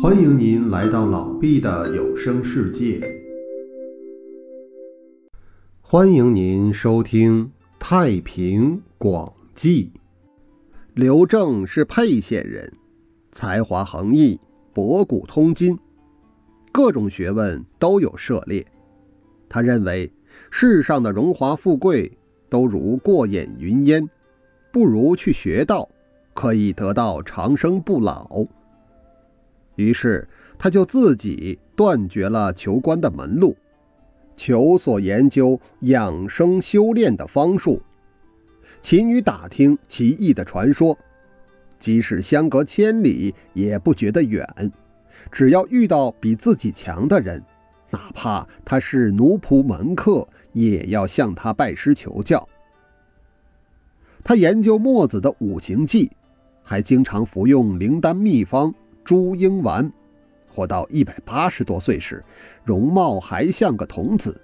欢迎您来到老毕的有声世界。欢迎您收听《太平广记》。刘正是沛县人，才华横溢，博古通今，各种学问都有涉猎。他认为世上的荣华富贵都如过眼云烟，不如去学道，可以得到长生不老。于是他就自己断绝了求官的门路，求索研究养生修炼的方术，勤于打听奇异的传说，即使相隔千里也不觉得远。只要遇到比自己强的人，哪怕他是奴仆门客，也要向他拜师求教。他研究墨子的五行记，还经常服用灵丹秘方。朱英丸活到一百八十多岁时，容貌还像个童子。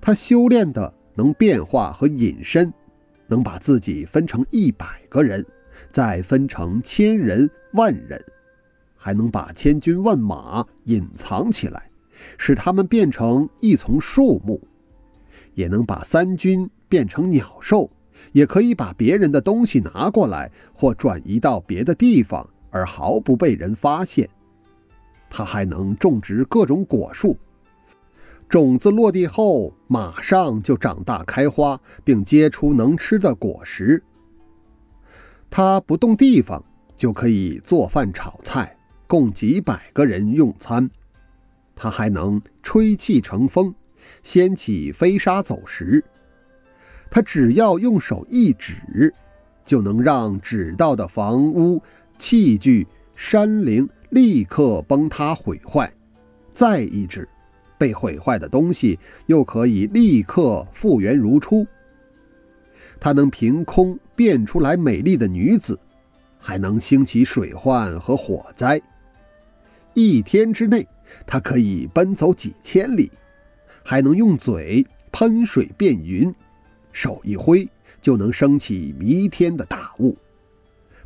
他修炼的能变化和隐身，能把自己分成一百个人，再分成千人、万人，还能把千军万马隐藏起来，使他们变成一丛树木；也能把三军变成鸟兽，也可以把别人的东西拿过来或转移到别的地方。而毫不被人发现。他还能种植各种果树，种子落地后马上就长大开花，并结出能吃的果实。他不动地方就可以做饭炒菜，供几百个人用餐。他还能吹气成风，掀起飞沙走石。他只要用手一指，就能让指到的房屋。器具、山陵立刻崩塌毁坏，再一指，被毁坏的东西又可以立刻复原如初。它能凭空变出来美丽的女子，还能兴起水患和火灾。一天之内，它可以奔走几千里，还能用嘴喷水变云，手一挥就能升起弥天的大雾。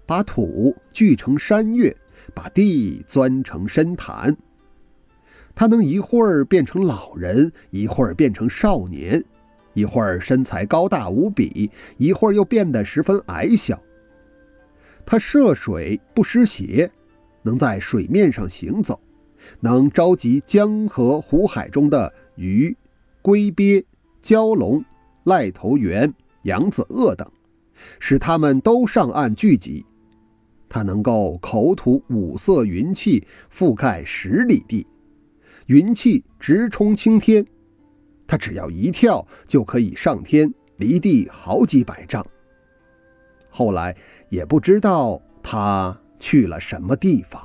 把土聚成山岳，把地钻成深潭。他能一会儿变成老人，一会儿变成少年，一会儿身材高大无比，一会儿又变得十分矮小。他涉水不湿鞋，能在水面上行走，能召集江河湖海中的鱼、龟鳖、蛟龙、赖头猿、扬子鳄等，使他们都上岸聚集。他能够口吐五色云气，覆盖十里地，云气直冲青天。他只要一跳就可以上天，离地好几百丈。后来也不知道他去了什么地方。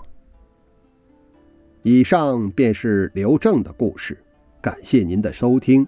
以上便是刘正的故事，感谢您的收听。